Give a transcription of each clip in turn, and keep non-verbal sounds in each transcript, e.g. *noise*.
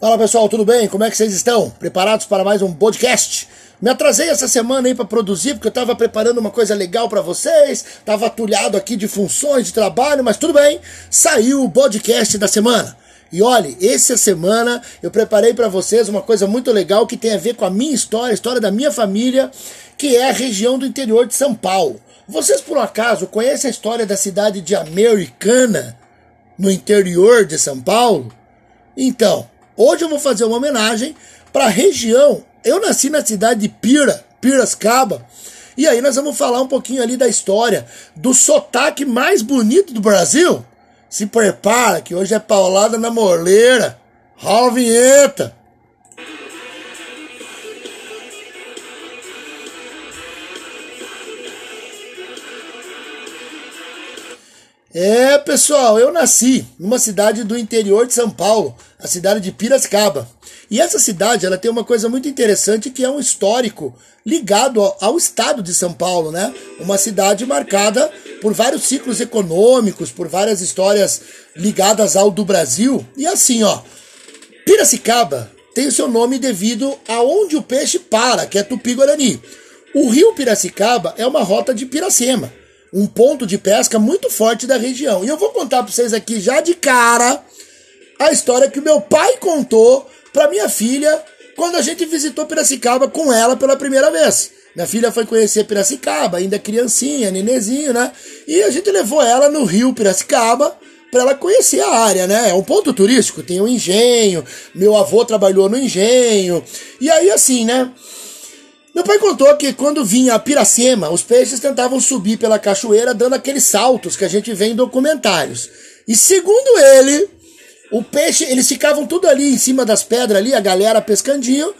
Fala pessoal, tudo bem? Como é que vocês estão? Preparados para mais um podcast? Me atrasei essa semana aí para produzir porque eu estava preparando uma coisa legal para vocês, estava atulhado aqui de funções de trabalho, mas tudo bem. Saiu o podcast da semana. E olhe, essa semana eu preparei para vocês uma coisa muito legal que tem a ver com a minha história, a história da minha família, que é a região do interior de São Paulo. Vocês por um acaso conhecem a história da cidade de Americana, no interior de São Paulo? Então, Hoje eu vou fazer uma homenagem para a região. Eu nasci na cidade de Pira, Piracicaba. E aí nós vamos falar um pouquinho ali da história do sotaque mais bonito do Brasil. Se prepara que hoje é paulada na morleira. Rola a vinheta. É, pessoal, eu nasci numa cidade do interior de São Paulo, a cidade de Piracicaba. E essa cidade, ela tem uma coisa muito interessante que é um histórico ligado ao, ao estado de São Paulo, né? Uma cidade marcada por vários ciclos econômicos, por várias histórias ligadas ao do Brasil. E assim, ó, Piracicaba tem o seu nome devido a onde o peixe para, que é Tupi-Guarani. O rio Piracicaba é uma rota de Piracema um ponto de pesca muito forte da região. E eu vou contar para vocês aqui já de cara a história que o meu pai contou para minha filha quando a gente visitou Piracicaba com ela pela primeira vez. Minha filha foi conhecer Piracicaba, ainda criancinha, nenezinho, né? E a gente levou ela no rio Piracicaba para ela conhecer a área, né? É um ponto turístico, tem um engenho, meu avô trabalhou no engenho. E aí assim, né? Meu pai contou que quando vinha a Piracema, os peixes tentavam subir pela cachoeira dando aqueles saltos que a gente vê em documentários. E segundo ele, o peixe, eles ficavam tudo ali em cima das pedras ali, a galera pescandinho,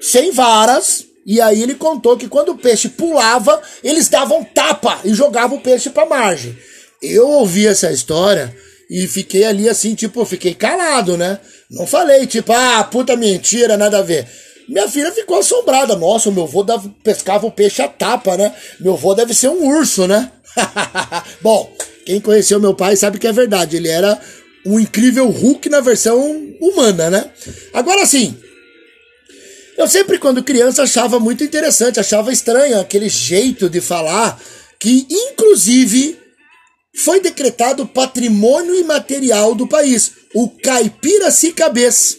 sem varas. E aí ele contou que quando o peixe pulava, eles davam tapa e jogavam o peixe para margem. Eu ouvi essa história e fiquei ali assim, tipo, fiquei calado, né? Não falei, tipo, ah, puta mentira, nada a ver. Minha filha ficou assombrada. Nossa, meu avô dava, pescava o peixe a tapa, né? Meu avô deve ser um urso, né? *laughs* Bom, quem conheceu meu pai sabe que é verdade. Ele era um incrível Hulk na versão humana, né? Agora sim, eu sempre, quando criança, achava muito interessante, achava estranho aquele jeito de falar que, inclusive, foi decretado patrimônio imaterial do país, o caipira se cabeça.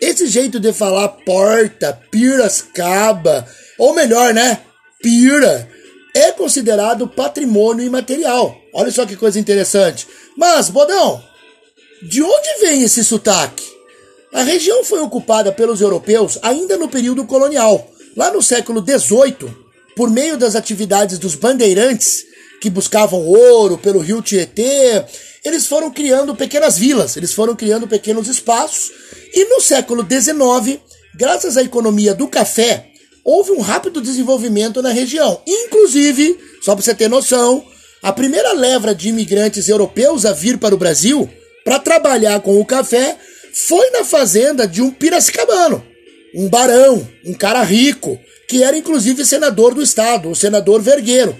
Esse jeito de falar porta, pirascaba, ou melhor, né? Pira, é considerado patrimônio imaterial. Olha só que coisa interessante. Mas, Bodão, de onde vem esse sotaque? A região foi ocupada pelos europeus ainda no período colonial. Lá no século XVIII, por meio das atividades dos bandeirantes, que buscavam ouro pelo rio Tietê, eles foram criando pequenas vilas, eles foram criando pequenos espaços e no século XIX, graças à economia do café, houve um rápido desenvolvimento na região. Inclusive, só para você ter noção, a primeira leva de imigrantes europeus a vir para o Brasil para trabalhar com o café foi na fazenda de um piracicabano, um barão, um cara rico, que era inclusive senador do estado, o senador Vergueiro.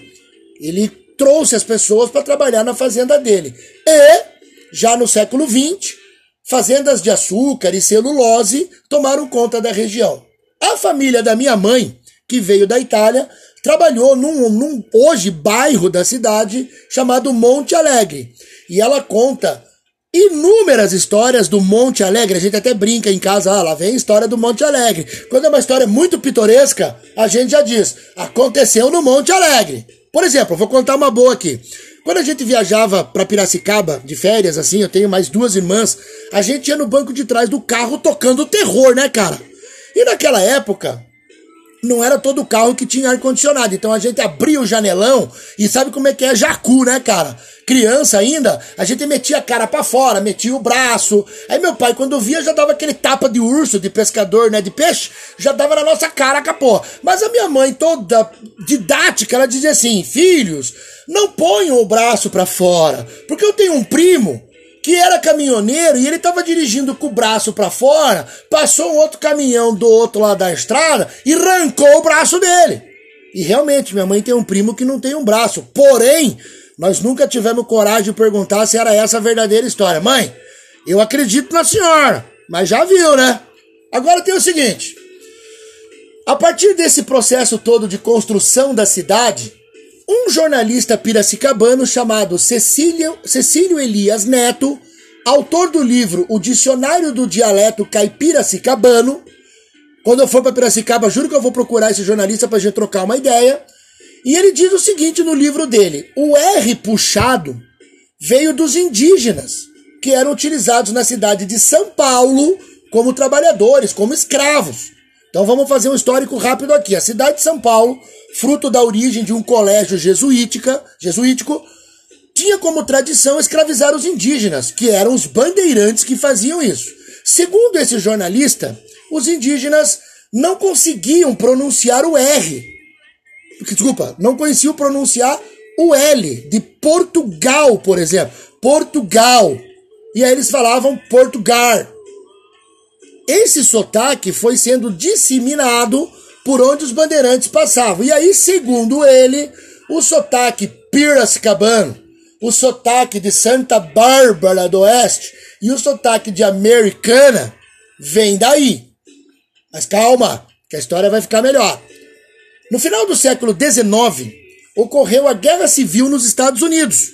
Ele trouxe as pessoas para trabalhar na fazenda dele. E, já no século XX, Fazendas de açúcar e celulose tomaram conta da região. A família da minha mãe, que veio da Itália, trabalhou num, num hoje bairro da cidade chamado Monte Alegre. E ela conta inúmeras histórias do Monte Alegre. A gente até brinca em casa, ah, lá vem a história do Monte Alegre. Quando é uma história muito pitoresca, a gente já diz, aconteceu no Monte Alegre. Por exemplo, vou contar uma boa aqui. Quando a gente viajava para Piracicaba de férias, assim, eu tenho mais duas irmãs, a gente ia no banco de trás do carro tocando terror, né, cara? E naquela época, não era todo carro que tinha ar-condicionado. Então a gente abria o janelão e sabe como é que é jacu, né, cara? Criança ainda, a gente metia a cara para fora, metia o braço. Aí meu pai, quando via, já dava aquele tapa de urso, de pescador, né, de peixe, já dava na nossa cara, capô. Mas a minha mãe, toda didática, ela dizia assim: filhos, não ponham o braço para fora, porque eu tenho um primo que era caminhoneiro e ele estava dirigindo com o braço para fora, passou um outro caminhão do outro lado da estrada e arrancou o braço dele. E realmente, minha mãe tem um primo que não tem um braço. Porém, nós nunca tivemos coragem de perguntar se era essa a verdadeira história. Mãe, eu acredito na senhora. Mas já viu, né? Agora tem o seguinte: a partir desse processo todo de construção da cidade, um jornalista piracicabano chamado Cecílio, Cecílio Elias Neto, autor do livro O Dicionário do Dialeto Caipiracicabano, quando eu for para Piracicaba, juro que eu vou procurar esse jornalista para gente trocar uma ideia. E ele diz o seguinte no livro dele: o R puxado veio dos indígenas, que eram utilizados na cidade de São Paulo como trabalhadores, como escravos. Então vamos fazer um histórico rápido aqui. A cidade de São Paulo, fruto da origem de um colégio jesuítica, jesuítico, tinha como tradição escravizar os indígenas, que eram os bandeirantes que faziam isso. Segundo esse jornalista, os indígenas não conseguiam pronunciar o R. Desculpa, não conheciam pronunciar o L de Portugal, por exemplo. Portugal. E aí eles falavam Portugal. Esse sotaque foi sendo disseminado por onde os bandeirantes passavam. E aí, segundo ele, o sotaque piracicabano, o sotaque de Santa Bárbara do Oeste e o sotaque de Americana vem daí. Mas calma, que a história vai ficar melhor. No final do século XIX, ocorreu a Guerra Civil nos Estados Unidos,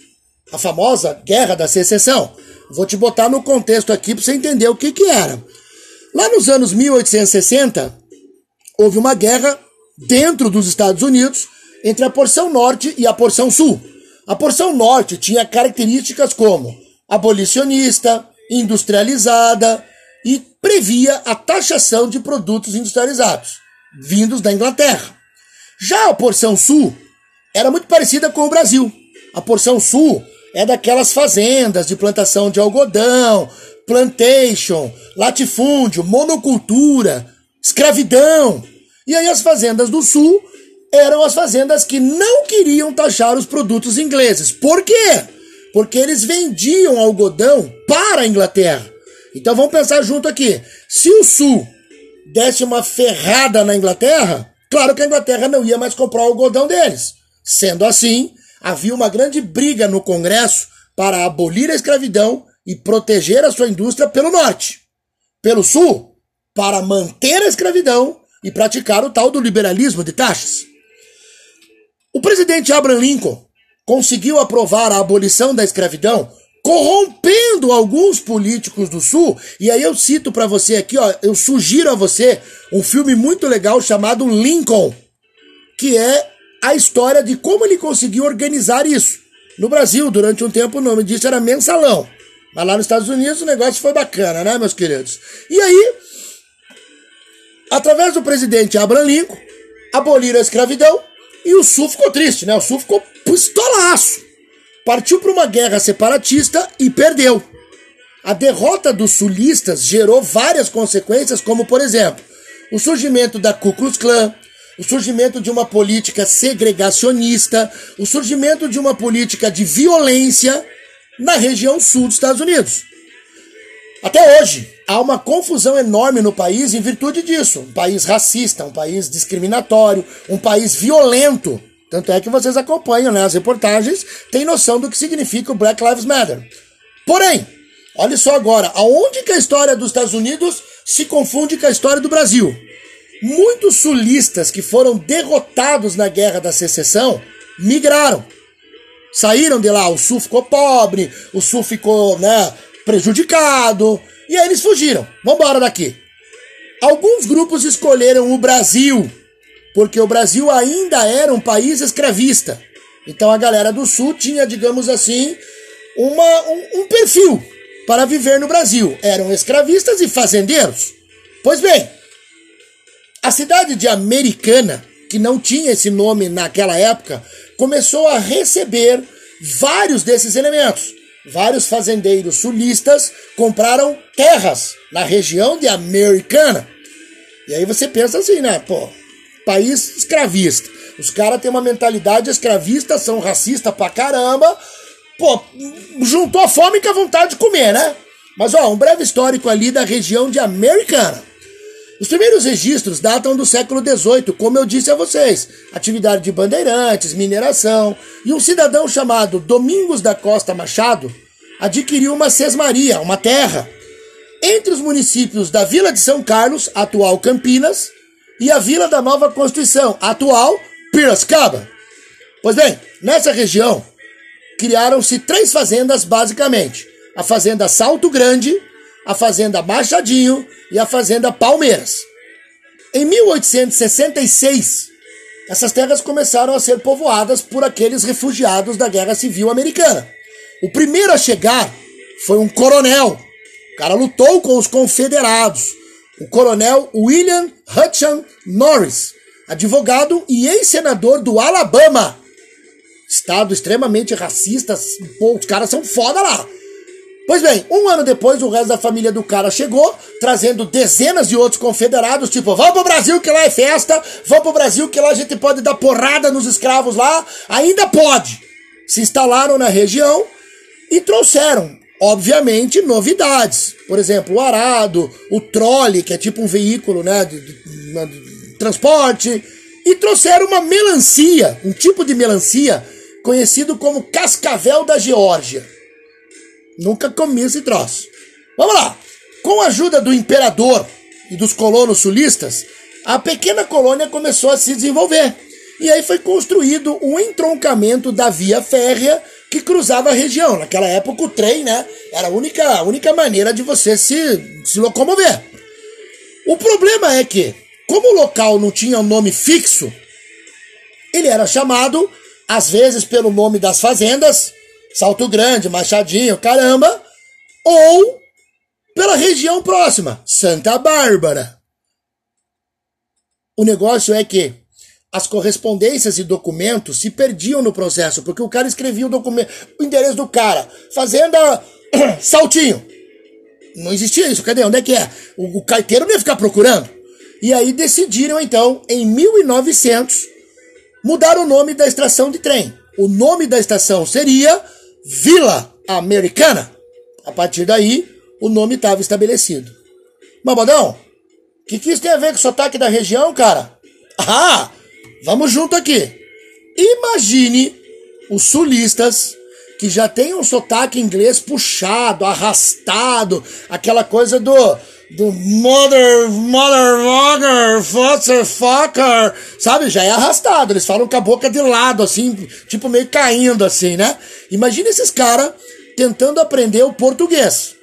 a famosa Guerra da Secessão. Vou te botar no contexto aqui para você entender o que, que era. Lá nos anos 1860, houve uma guerra dentro dos Estados Unidos entre a porção norte e a porção sul. A porção norte tinha características como abolicionista, industrializada e previa a taxação de produtos industrializados, vindos da Inglaterra. Já a porção sul era muito parecida com o Brasil. A porção sul é daquelas fazendas de plantação de algodão, plantation, latifúndio, monocultura, escravidão. E aí as fazendas do sul eram as fazendas que não queriam taxar os produtos ingleses. Por quê? Porque eles vendiam algodão para a Inglaterra. Então vamos pensar junto aqui. Se o sul desse uma ferrada na Inglaterra, claro que a Inglaterra não ia mais comprar o algodão deles. Sendo assim, havia uma grande briga no Congresso para abolir a escravidão e proteger a sua indústria pelo norte. Pelo sul, para manter a escravidão e praticar o tal do liberalismo de taxas. O presidente Abraham Lincoln conseguiu aprovar a abolição da escravidão, corrompendo alguns políticos do Sul. E aí eu cito para você aqui, ó, eu sugiro a você um filme muito legal chamado Lincoln, que é a história de como ele conseguiu organizar isso. No Brasil, durante um tempo, o nome disso era mensalão. Mas lá nos Estados Unidos o negócio foi bacana, né, meus queridos? E aí, através do presidente Abraham Lincoln, aboliram a escravidão e o Sul ficou triste, né? O Sul ficou pistolaço. Partiu para uma guerra separatista e perdeu. A derrota dos sulistas gerou várias consequências, como, por exemplo, o surgimento da Ku Klux Klan, o surgimento de uma política segregacionista, o surgimento de uma política de violência na região sul dos Estados Unidos. Até hoje, há uma confusão enorme no país em virtude disso. Um país racista, um país discriminatório, um país violento. Tanto é que vocês acompanham né, as reportagens, têm noção do que significa o Black Lives Matter. Porém, olha só agora, aonde que a história dos Estados Unidos se confunde com a história do Brasil? Muitos sulistas que foram derrotados na Guerra da Secessão migraram Saíram de lá, o Sul ficou pobre, o Sul ficou, né, prejudicado, e aí eles fugiram. Vambora daqui. Alguns grupos escolheram o Brasil, porque o Brasil ainda era um país escravista. Então a galera do Sul tinha, digamos assim, uma, um, um perfil para viver no Brasil. Eram escravistas e fazendeiros. Pois bem, a cidade de Americana, que não tinha esse nome naquela época, começou a receber vários desses elementos. Vários fazendeiros sulistas compraram terras na região de Americana. E aí você pensa assim, né? Pô, país escravista. Os caras têm uma mentalidade escravista, são racistas pra caramba. Pô, juntou a fome com a vontade de comer, né? Mas ó, um breve histórico ali da região de Americana. Os primeiros registros datam do século XVIII, como eu disse a vocês. Atividade de bandeirantes, mineração. E um cidadão chamado Domingos da Costa Machado adquiriu uma sesmaria, uma terra. entre os municípios da Vila de São Carlos, atual Campinas, e a Vila da Nova Constituição, atual Piracicaba. Pois bem, nessa região criaram-se três fazendas basicamente: a Fazenda Salto Grande, a Fazenda Machadinho e a Fazenda Palmeiras. Em 1866, essas terras começaram a ser povoadas por aqueles refugiados da Guerra Civil Americana. O primeiro a chegar foi um coronel. O cara lutou com os confederados. O coronel William Hutchin Norris, advogado e ex-senador do Alabama. Estado extremamente racista, pô, os caras são foda lá. Pois bem, um ano depois, o resto da família do cara chegou, trazendo dezenas de outros confederados, tipo, vamos pro Brasil que lá é festa, vamos pro Brasil que lá a gente pode dar porrada nos escravos lá, ainda pode. Se instalaram na região e trouxeram, obviamente, novidades. Por exemplo, o arado, o trole, que é tipo um veículo, né, de, de, de transporte, e trouxeram uma melancia, um tipo de melancia conhecido como cascavel da Geórgia. Nunca comi esse troço. Vamos lá. Com a ajuda do imperador e dos colonos sulistas, a pequena colônia começou a se desenvolver. E aí foi construído um entroncamento da via férrea que cruzava a região. Naquela época o trem, né, era a única, a única maneira de você se, se locomover. O problema é que, como o local não tinha um nome fixo, ele era chamado, às vezes pelo nome das fazendas, Salto Grande, Machadinho, caramba, ou pela região próxima, Santa Bárbara. O negócio é que as correspondências e documentos se perdiam no processo, porque o cara escrevia o documento, o endereço do cara, fazenda *clears throat* Saltinho. Não existia isso, cadê? Onde é que é? O, o carteiro não ia ficar procurando. E aí decidiram então, em 1900, mudar o nome da estação de trem. O nome da estação seria Vila Americana. A partir daí, o nome estava estabelecido. Babadão, o que, que isso tem a ver com o sotaque da região, cara? Ah, vamos junto aqui. Imagine os sulistas que já tem um sotaque inglês puxado, arrastado, aquela coisa do do mother, mother, father, fucker, sabe? Já é arrastado. Eles falam com a boca de lado, assim, tipo meio caindo, assim, né? Imagina esses caras tentando aprender o português.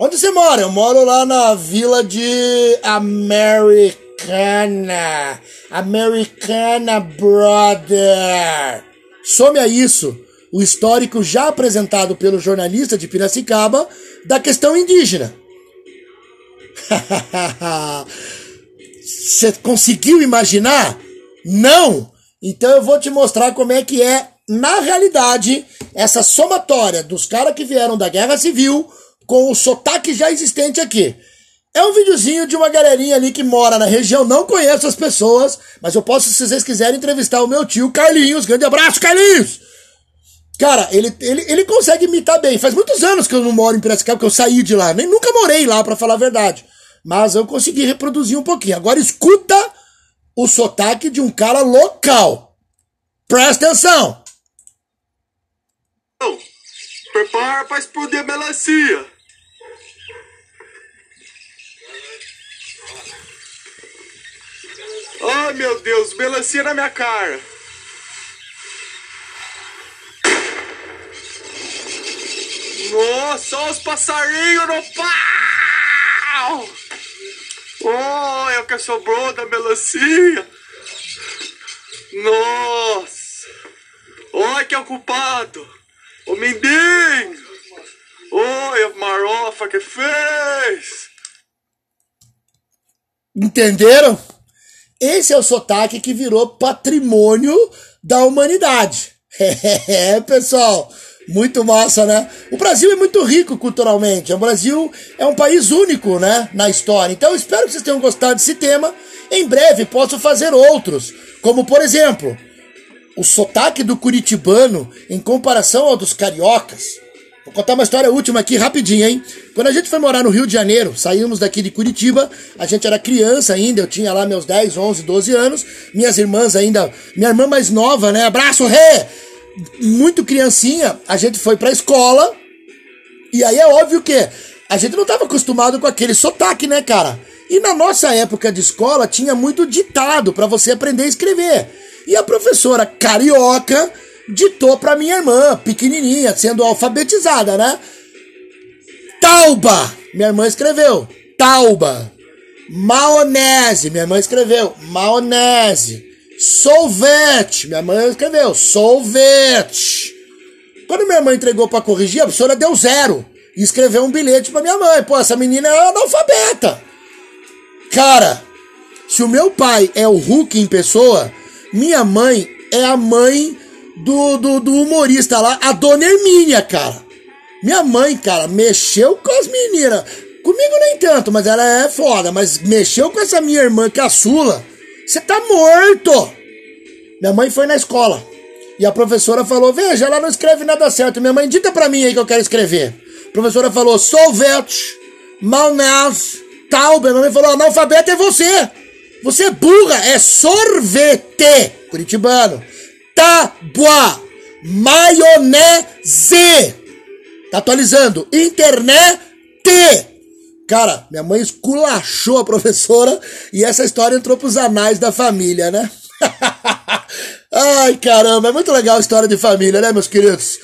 Onde você mora? Eu moro lá na vila de Americana. Americana, brother. Some a isso o histórico já apresentado pelo jornalista de Piracicaba da questão indígena. *laughs* Você conseguiu imaginar? Não! Então eu vou te mostrar como é que é, na realidade, essa somatória dos caras que vieram da Guerra Civil com o sotaque já existente aqui. É um videozinho de uma galerinha ali que mora na região, não conheço as pessoas, mas eu posso, se vocês quiserem, entrevistar o meu tio Carlinhos. Grande abraço, Carlinhos! Cara, ele, ele, ele consegue imitar bem. Faz muitos anos que eu não moro em Piracicaba, que eu saí de lá. Nem nunca morei lá, para falar a verdade. Mas eu consegui reproduzir um pouquinho. Agora escuta o sotaque de um cara local. Presta atenção. Prepara para explodir a melancia. Ai meu Deus, melancia na minha cara. Nossa, olha os passarinhos no pau! Olha o que sobrou da melancia! Nossa! Olha que ocupado! O mendigo! Olha a marofa que fez! Entenderam? Esse é o sotaque que virou patrimônio da humanidade. *laughs* É, pessoal. Muito massa, né? O Brasil é muito rico culturalmente. O Brasil é um país único, né? Na história. Então, espero que vocês tenham gostado desse tema. Em breve posso fazer outros. Como, por exemplo, o sotaque do curitibano em comparação ao dos cariocas. Vou contar uma história última aqui rapidinho, hein? Quando a gente foi morar no Rio de Janeiro, saímos daqui de Curitiba, a gente era criança ainda, eu tinha lá meus 10, 11, 12 anos, minhas irmãs ainda, minha irmã mais nova, né? Abraço, Rê! Muito criancinha, a gente foi pra escola. E aí é óbvio que a gente não estava acostumado com aquele sotaque, né, cara? E na nossa época de escola tinha muito ditado para você aprender a escrever. E a professora carioca ditou para minha irmã, pequenininha, sendo alfabetizada, né? Tauba! Minha irmã escreveu. Tauba. Maionese. Minha irmã escreveu. Maionese. Solvete. Minha mãe escreveu. Solvete. Quando minha mãe entregou para corrigir, a professora deu zero. E escreveu um bilhete para minha mãe. Pô, essa menina é analfabeta. Cara, se o meu pai é o Hulk em pessoa, minha mãe é a mãe do, do, do humorista lá, a dona Hermínia, cara. Minha mãe, cara, mexeu com as meninas. Comigo nem tanto, mas ela é foda. Mas mexeu com essa minha irmã caçula. Você tá morto! Minha mãe foi na escola. E a professora falou: Veja, ela não escreve nada certo. Minha mãe, dita pra mim aí que eu quero escrever. A professora falou: Solvete, Malnaz, Taube. Minha mãe falou: Analfabeto é você. Você é burra, é sorvete. Curitibano. Tabuá, maionese. Tá atualizando. Internet. Cara, minha mãe esculachou a professora e essa história entrou pros anais da família, né? *laughs* Ai, caramba, é muito legal a história de família, né, meus queridos?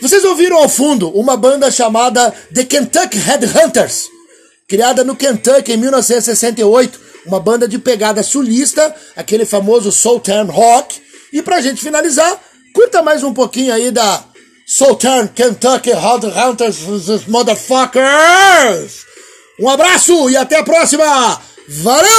Vocês ouviram ao fundo uma banda chamada The Kentucky Headhunters, criada no Kentucky em 1968, uma banda de pegada sulista, aquele famoso Southern Rock. E pra gente finalizar, curta mais um pouquinho aí da Southern Kentucky Headhunters Motherfuckers! Um abraço e até a próxima! Valeu!